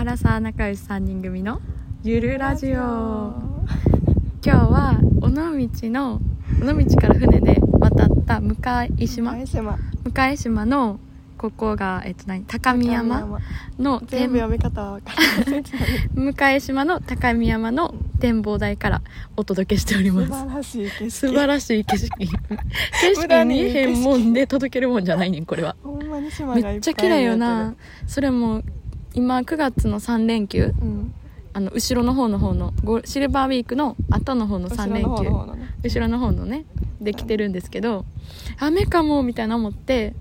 アラサー仲良し3人組のゆるラジオ。今日は尾道の尾道から船で渡った向島。向島。のここが、えっと何、高見山の全部読み方は分かんない。向島の高見山の展望台からお届けしており素ます。晴らしい景色。素晴らしい景色。景色見えへんもんで届けるもんじゃないねんこれは。ほんまに島がいっぱいめっちゃ綺麗よな。それも今9月の3連休うん。あの後ろの方の方のゴシルバーウィークの後の方の3連休後ろの方のね。後ろの方のねできてるんですけど雨かもみたいな思って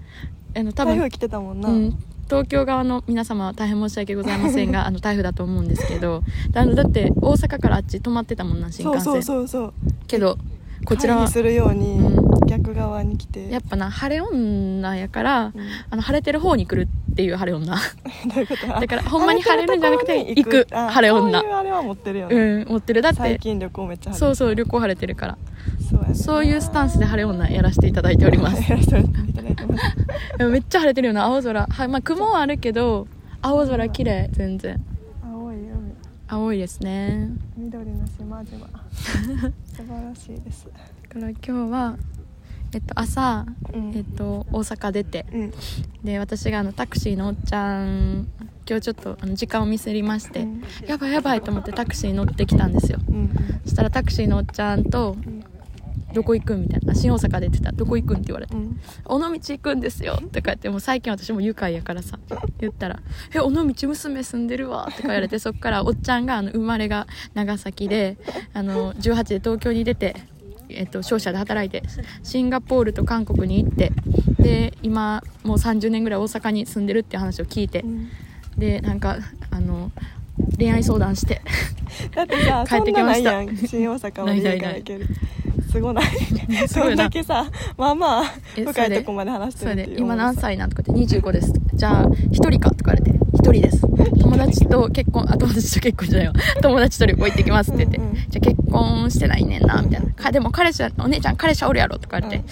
あの多分台風来てたもんな、うん、東京側の皆様は大変申し訳ございませんが あの台風だと思うんですけどだだって大阪からあっち止まってたもんな新幹線。そうそうそうけどこちらはするようにう逆側に来て、やっぱな晴れ女やからうん。あの晴れてる方に来るっていう晴れ女。だからほんまに晴れるんじゃなくて行く。あ晴れ女。そういうあれは持ってるよね、うん持ってる。だって最近旅行めっちゃそうそうう旅行晴れてるから。そうそういうスタンスで晴れ女やらせていただいております。やらせていただいてます。でもめっちゃ晴れてるよな青空。は、まあ、雲はあるけど青空綺麗全然。青い海。青いですね。緑の島々。素晴らしいです。だから今日はえっと朝、うん。えっと、大阪出て。うん。で私があのタクシーのおっちゃん今日ちょっとあの時間をミスりまして、うん。やばいやばいと思ってタクシーに乗ってきたんですよ。うん。そしたらタクシーのおっちゃんとん「どこ行くん?」みたいな。新大阪出てた。ら「どこ行くん?」って言われて。うん「尾道行くんですよ」とか言ってもう最近私も愉快やからさ言ったら「え尾道娘住んでるわ」とか言われてそっからおっちゃんがあの生まれが長崎であの18で東京に出て、えっと、商社で働いてシンガポールと韓国に行ってで今もう30年ぐらい大阪に住んでるって話を聞いてうん。でなんかあの恋愛相談してだってさ 帰ってきました。そんなないやん。新大阪まで家から行ける すごない。そんだけさまあまあえ深いとこまで話してるっていう。で。今何歳なんとか言って25です。じゃあ1人かとか言われて1人です。友達と結婚あ友達と結婚じゃないわ。友達と旅行行ってきますって言って、うんうんじゃあ結婚してないねんなみたいな。かでも彼氏はお姉ちゃん彼氏はおるやろとか言って、うんい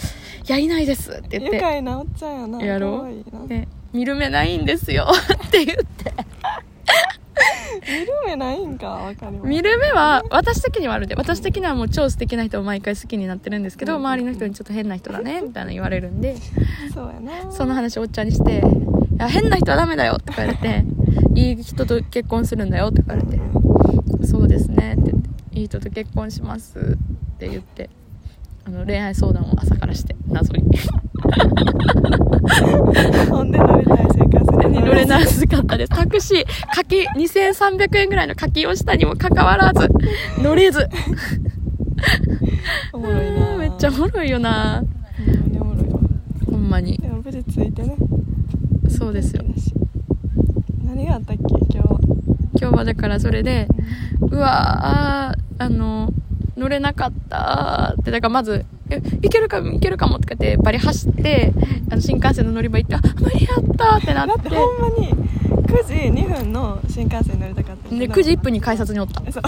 やいないですって言って。愉快なおっちゃんやなやろ可愛いな。で見る目ないんですよ。って言って。見る目ないんかわかります見る目は私的にはあるで。私的にはもう超素敵な人を毎回好きになってるんですけど、うん。周りの人にちょっと変な人だねみたいな言われるんで。そうやな。その話をおっちゃんにして「いや変な人はダメだよ」とか言われて「いい人と結婚するんだよ」とか言われて「そうですね」って言って「いい人と結婚します」って言ってあの恋愛相談を朝からして謎に。ほんで乗りたい新幹線乗れなすかったです。タクシー課金2300円ぐらいの課金をしたにもかかわらず乗れず。おもろいな。めっちゃおもろいよな。ほんまにおもろいわほんまに。でも無事ついてねそうですよ。何があったっけ？今日は。今日はだからそれでうわーあの乗れなかったってだからまず「えいけるかもいけるかも」とかってバリ走ってあの新幹線の乗り場行って「あ無理やった」ってなっだっててほんまに9時2分の新幹線に乗りたかったで9時1分に改札におった。そう。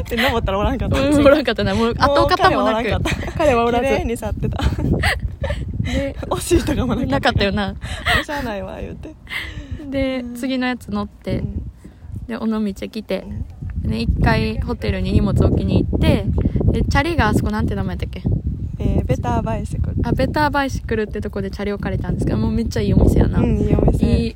って登ったらおらんかった。うんおらんかったな。もう跡形もなく。彼はおらず。に去ってた で 惜しいとかもなかったなかったよな。しゃあないわ言うて。で次のやつ乗ってうん。で尾道来てで一回ホテルに荷物置きに行ってでチャリがあそこなんて名前だっけ？えーベターバイシクル。あベターバイシクルってとこでチャリを借りたんですけどもうめっちゃいいお店やな、うんいいお店。い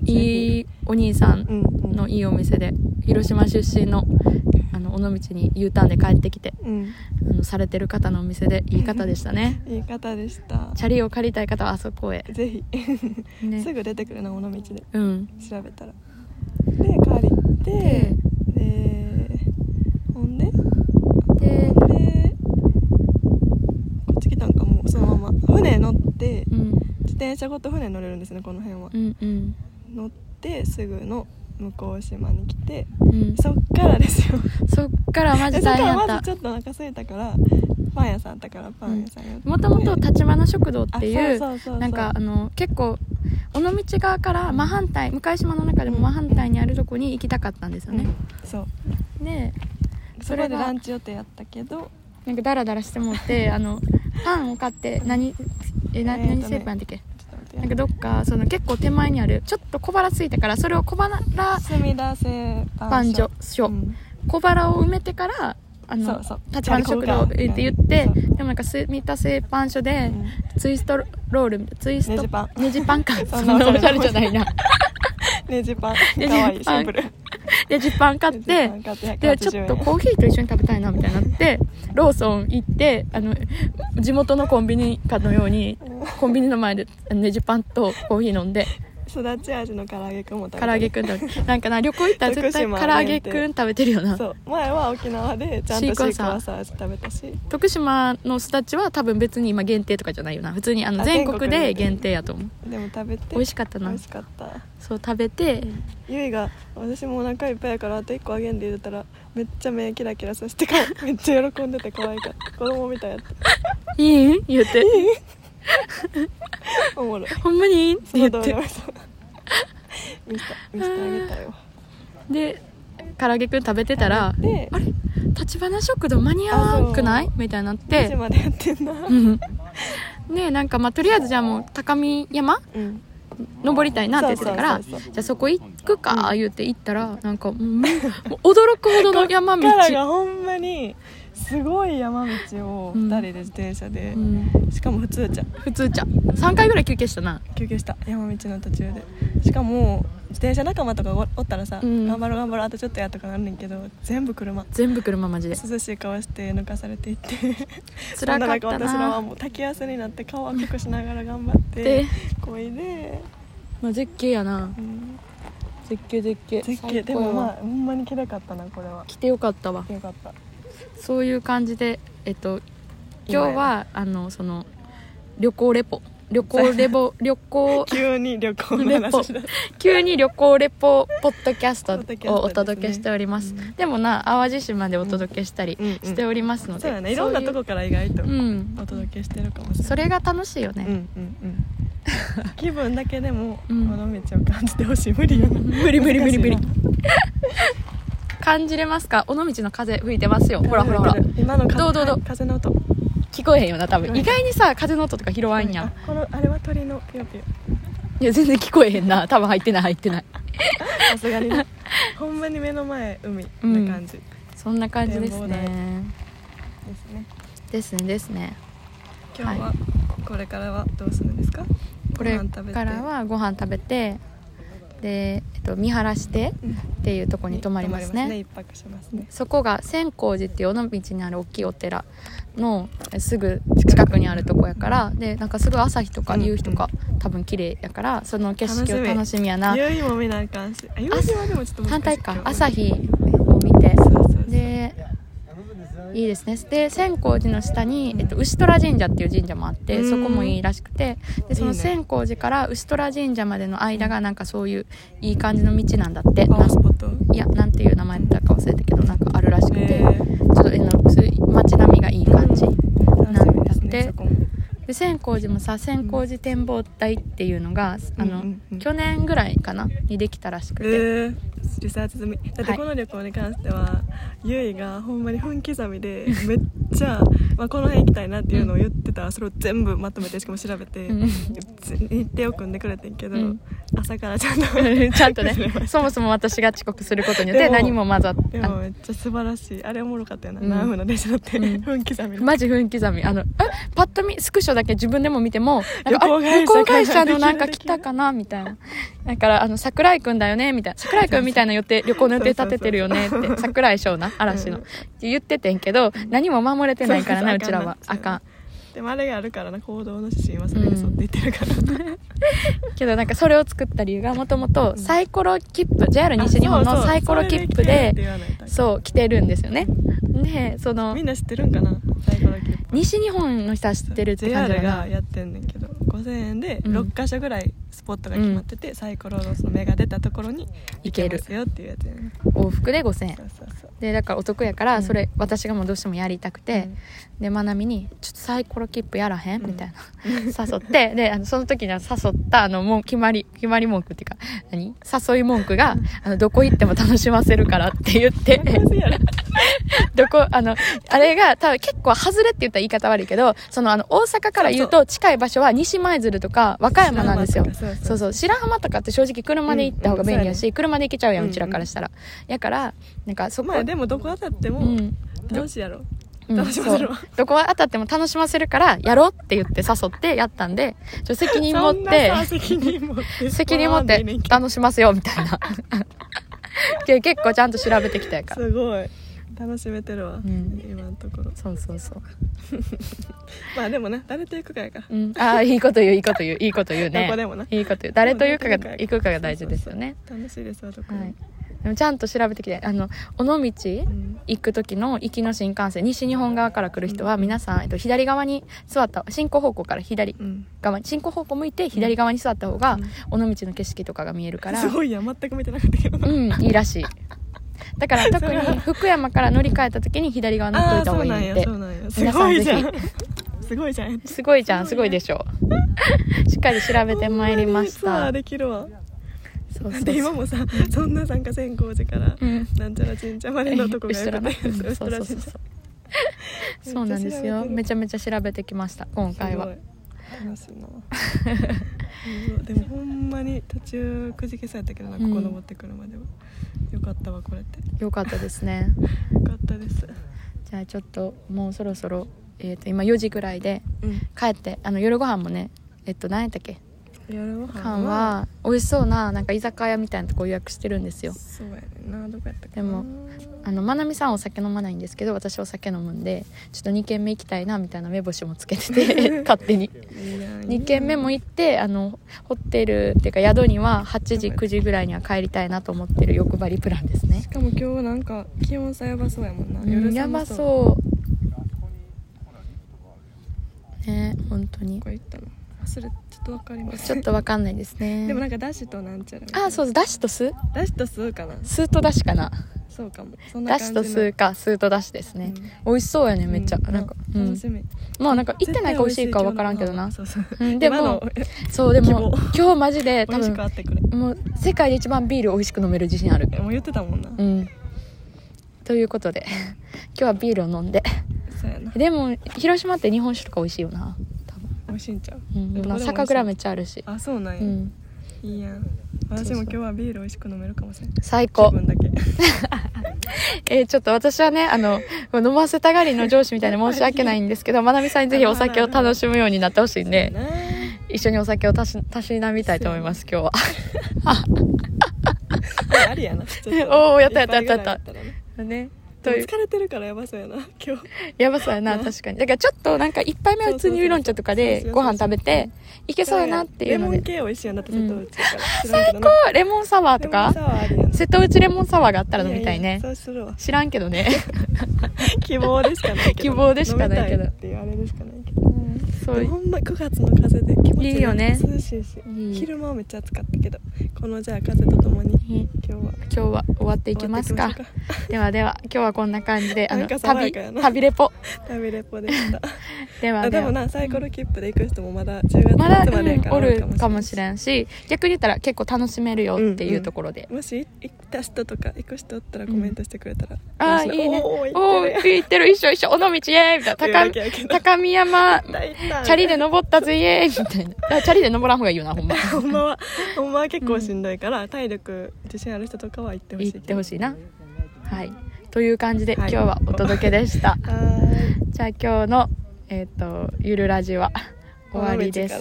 いお兄さんのいいお店で広島出身のあの尾道に U ターンで帰ってきてうん。あのされてる方のお店でいい方でしたね。いい方でした。チャリを借りたい方はあそこへ、ぜひ。ね、すぐ出てくるな尾道で。うん。調べたら。で借りてででほんで？でほんでこっち来たんかもうそのまま。船乗ってうん。自転車ごと船乗れるんですねこの辺は。うんうん。乗ってすぐの向島に来てうん。そっからですよ。そっからマジ大変やった。らまずちょっとお腹空いたからパン屋さんあったからパン屋さん寄って。もともと立花食堂っていうなんかあの結構尾道側から真反対向島の中でも真反対にあるとこに行きたかったんですよね、そう。でそれでそれがランチ予定やったけど。なんかダラダラしてもってあのパンを買って何えな、えーとね何製パンだっけ？なんかどっかその結構手前にあるちょっと小腹空いたからそれを小腹墨田製パン所小腹を埋めてからあのそうそう。立花食堂って言ってでもなんか住田製パン所でうん。ツイストロールツイストネジパン。ネジパンか。そそんなおしゃれじゃないな。ネジパン。かわい。いシンプル ネジパン買ってネジパン買ってでちょっとコーヒーと一緒に食べたいなみたいになってローソン行ってあの地元のコンビニかのようにコンビニの前でネジパンとコーヒー飲んで育ち味の唐揚げくんも食べ唐揚げくん食べなんかな旅行行ったら絶対唐揚げくん食べてるよな。そう。前は沖縄でちゃんとシークワーサー味食べたし。徳島のすだちは多分別に今限定とかじゃないよな。普通にあのあ全国で限定やと思う。でも食べて。美味しかったな。美味しかった。そう食べて。ゆいが私もお腹いっぱいやからあと1個あげんで言うたらめっちゃ目キラキラさせて めっちゃ喜んでて可愛かった子供みたいやった「いい?」言って。おもろい「ほんまにいい?」ってそ言って見せてあげたよ。で唐揚げくん食べてたらであれ？立花食堂間に合わんくない？みたいになっ9て。時までやってんな。うん。でなんかまあとりあえずじゃあもう高見山？うん。登りたいなって言ってたからそうそうそうそう。じゃあそこ行くか言って行ったらなんかもうもう驚くほどの山道。こっからがほんまにすごい山道をうん。2人で自転車で。う、ん。しかも普通じゃん普通じゃん3回ぐらい休憩したな。休憩した。山道の途中で。しかも自転車仲間とかおおったらさ、うん。頑張ろう頑張ろうあとちょっとやとかなんねんけど全部車。全部車マジで。涼しい顔して抜かされていって。辛かったな。中私らはなもう滝汗になって顔赤くしながら頑張ってで、こいで、まあ、絶景やな。うん。絶景絶景。絶景。でもまあほんまに綺麗かったなこれは。来てよかったわ。よかったそういう感じでえっと今日はあのその旅行レポ。旅行レポ 旅行。急に旅行のレポ。話だ急に旅行レポポッドキャストをお届けしております。うん。でもな淡路島でお届けしたりうんうんしておりますので、そうやね。いろんなとこから意外とお届けしてるかもしれない。それが楽しいよね、うんうんうん。気分だけでもこうん。の道を感じてほしい。無理よ。な無理無理無理無理 感じれますか？尾道の風吹いてますよ。ほらほらほら。今の風どうどうどう？風の音。聞こえへんよな多分。うん。意外にさ風の音とか拾わんやん。あこのあれは鳥のピヨピヨ。いや全然聞こえへんな。多分入ってない入ってない。さすがにね。ほんまに目の前海うん。な感じでそんな感じですね。すね。ですねですね。今日はこれからはどうするんですか？これからはご飯食べてで、えっと、見晴らしてうん。っていうところに泊まりますね。一泊しますね。そこが千光寺っていう尾道にある大きいお寺のすぐ近くにあるとこやからでなんかすぐ朝日とかうん。夕日とか、多分綺麗やからその景色を楽しみ。やな。夕日も見なあかんし。あ夕日はでもちょっと反対か。朝日を見て。でいいですね。で千光寺の下に、えっと、牛虎神社っていう神社もあってうん。そこもいいらしくてでその千光寺から牛虎神社までの間がなんかそういういい感じの道なんだって。パワースポット？いやなんていう名前だったか忘れたけどなんかあるらしくて、えー。ちょっとえの街並みがいい感じ、なんだって。で千光寺もさ千光寺展望台っていうのが、あの、うんうんうん。去年ぐらいかな？にできたらしくて、えー、リサーチ済み。だってこの旅行に関しては、ゆいがほんまに分刻みでめっちゃ、まあ、この辺行きたいなっていうのを言ってたらそれを全部まとめてしかも調べて、日程を組んでくれてんけど、うん朝からちゃんと ちゃんとね そもそも私が遅刻することによって何も混ざってでもめっちゃ素晴らしい。あれおもろかったよな、うん。何分の電車乗って、うん。分刻みのマジ分刻みあのえ？パッと見スクショだけ自分でも見ても旅行会社のなんか来たかな？みたいな。だからあの桜井くんだよね？みたいな。桜井くんみたいな予定旅行の予定立ててるよね？って桜井翔な嵐の。うん。って言っててんけど何も守れてないからなそうちらは。あかんでもあれがあるからな行動の指針はそれに沿って言ってるから、けどなんかそれを作った理由がもともとサイコロ切符 JR 西日本のサイコロ切符でそう来てるんですよね。でそのみんな知ってるんかな？サイコロ切符。西日本の人は知ってるって感じ JR がやってんねんけど5000円でうん。6箇所ぐらいスポットが決まってて、サイコロのその目が出たところに行ける。ますよっていうやつやね。往復で5000円。そうそうそう。でだからお得やかうん。らそれ私がもうどうしてもやりたくて、うんでまなみに「ちょっとサイコロ切符やらへん?」うん。みたいな。誘ってであのその時には誘ったあのもう決まり決まり文句っていうか何？誘い文句があの「どこ行っても楽しませるから」って言って。どこあのあれが多分結構外れって言ったら言い方悪いけどそのあの大阪から言うと近い場所は西舞鶴とか和歌山なんですよ。そうそう白浜とかって正直車で行った方が便利やし、うんうん車で行けちゃうやんうんうん。うちらからしたら、やからなんかそこ、まあでもどこ当たってもうん。楽しいやろ。うん楽しませるわどこ当たっても楽しませるからやろうって言って誘ってやったんでちょ責任持って責任持って。責任持って 楽しますよみたいな。け結構ちゃんと調べてきたやから。すごい。楽しめてるわ、ん。今のところ。そうそうそう、まあでもね誰と行くかやから。うん、ああいいこと言ういいこと言ういいこと言うね。どこでもな。いいこと言う。誰と行くかが行くかが大事ですよね。楽しいですわどこはいでもちゃんと調べてきてあの尾道うん。行く時の行きの新幹線西日本側から来る人は皆さん、えっと、左側に座った進行方向から左うん。側に進行方向向いて左側に座った方が尾道の景色とかが見えるからすごいやん全く見てなかったけど。うんいいらしい。だから特に福山から乗り換えた時に左側乗っといた方がいいって皆さんぜごいじゃん。すごいじゃん。すごいじゃんすごいでしょ しっかり調べてまいりました。できるわそうそうで今もさそんな参加線工事からうん。なんちゃら神社までのとこがよくてうんそうそうそうそう。なんですよ。めちゃめちゃ調べてきました今回は。すごい。楽しいな。う んでもほんまに途中くじけそうやったけどなここ登ってくるまでは、よかったわこれって。よかったですね。よかったです。じゃあちょっともうそろそろ、えー、と今4時ぐらいでうん。帰ってあの夜ご飯もねえっと何やったっけ？夜ご飯缶は美味しそうななんか居酒屋みたいなとこ予約してるんですよ。そうやねんな。どこやったかな。でもあのまなみさんお酒飲まないんですけど私お酒飲むんでちょっと2軒目行きたいなみたいな目星もつけてて 勝手に。いいやん。2軒目も行ってあのホテルっていうか宿には8時9時ぐらいには帰りたいなと思ってる欲張りプランですね。しかも今日なんか気温差やばそうやもんな、うんやばうそう。ね本当に。どこ行ったの？忘れちょっとわかりますちょっとわかんないですね。でもなんかダッシュとなんちゃらあそうそうダッシュとスダッシュとスーかな。スーとダッシュかな？そうかも。ダッシュとスーかスーとダッシュですね、美味しそうやねめっちゃ、うなんか、うん。楽しみ。まあなんか行ってないか美味しいかわからんけどな。そうそう。うんでもそうでも今日マジで多分もう世界で一番ビール美味しく飲める自信ある。もう言ってたもんな、うん。ということで今日はビールを飲んで。でも広島って日本酒とか美味しいよな美味しいんちゃう、うん、まあ酒蔵めっちゃあるし。あそうなんや、うん。いいやん。私も今日はビール美味しく飲めるかもしれない気最高。分だけ。えーちょっと私はねあの飲ませたがりの上司みたいで申し訳ないんですけどまなみさんにぜひお酒を楽しむようになってほしいんで一緒にお酒をたしたしなみたいと思います今日は。ありやな。おーやったやったやったやった。ね疲れてるからやばそうやな今日。やばそうやな確かに。だからちょっとなんか一杯目は普通にウーロン茶とかでご飯食べていけそうやなっていうので。レモン系美味しいやん。だって瀬戸内最高。レモンサワーとか？瀬戸内レモンサワーがあったら飲みたいやねやそうするわ。知らんけどね。希望でしかないけど。希望でしかないけど。っていうあれでしかないけどそう。ほんま9月の風で気持ちいいよね。涼しいし昼間はめっちゃ暑かったけどこのじゃあ風とともにい今日は。今日は終わっていきますか。ではでは今日はこんな感じであの旅旅レポ。う旅レポでした。ではあでもなサイコロ切符で行く人もまだ10まだ、月末までうんおるかもんしれんし逆に言ったら結構楽しめるよっていうところで、もし行った人とか行く人おったらコメントしてくれたら、ああいいね。おーお行ってる。ー行ってる。一緒一緒。尾道イエーイ。みたいな。高高見山。やん大胆チャリで登ったぜイエーイ。みたいなあチャリで登らん方がいいよなほんま。ほんまは。ほんまは結構しんどいから、体力自信ある人とかは行ってほしい行ってほしいな。はい。という感じで、はい。今日はお届けでした。じゃあ今日のえっ、とゆるラジは 終わりです。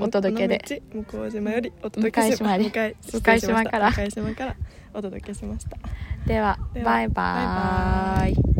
お届けで。向島よりお届けしま向島から。向島からお届けしました。ではではバイバーイ。バイバイ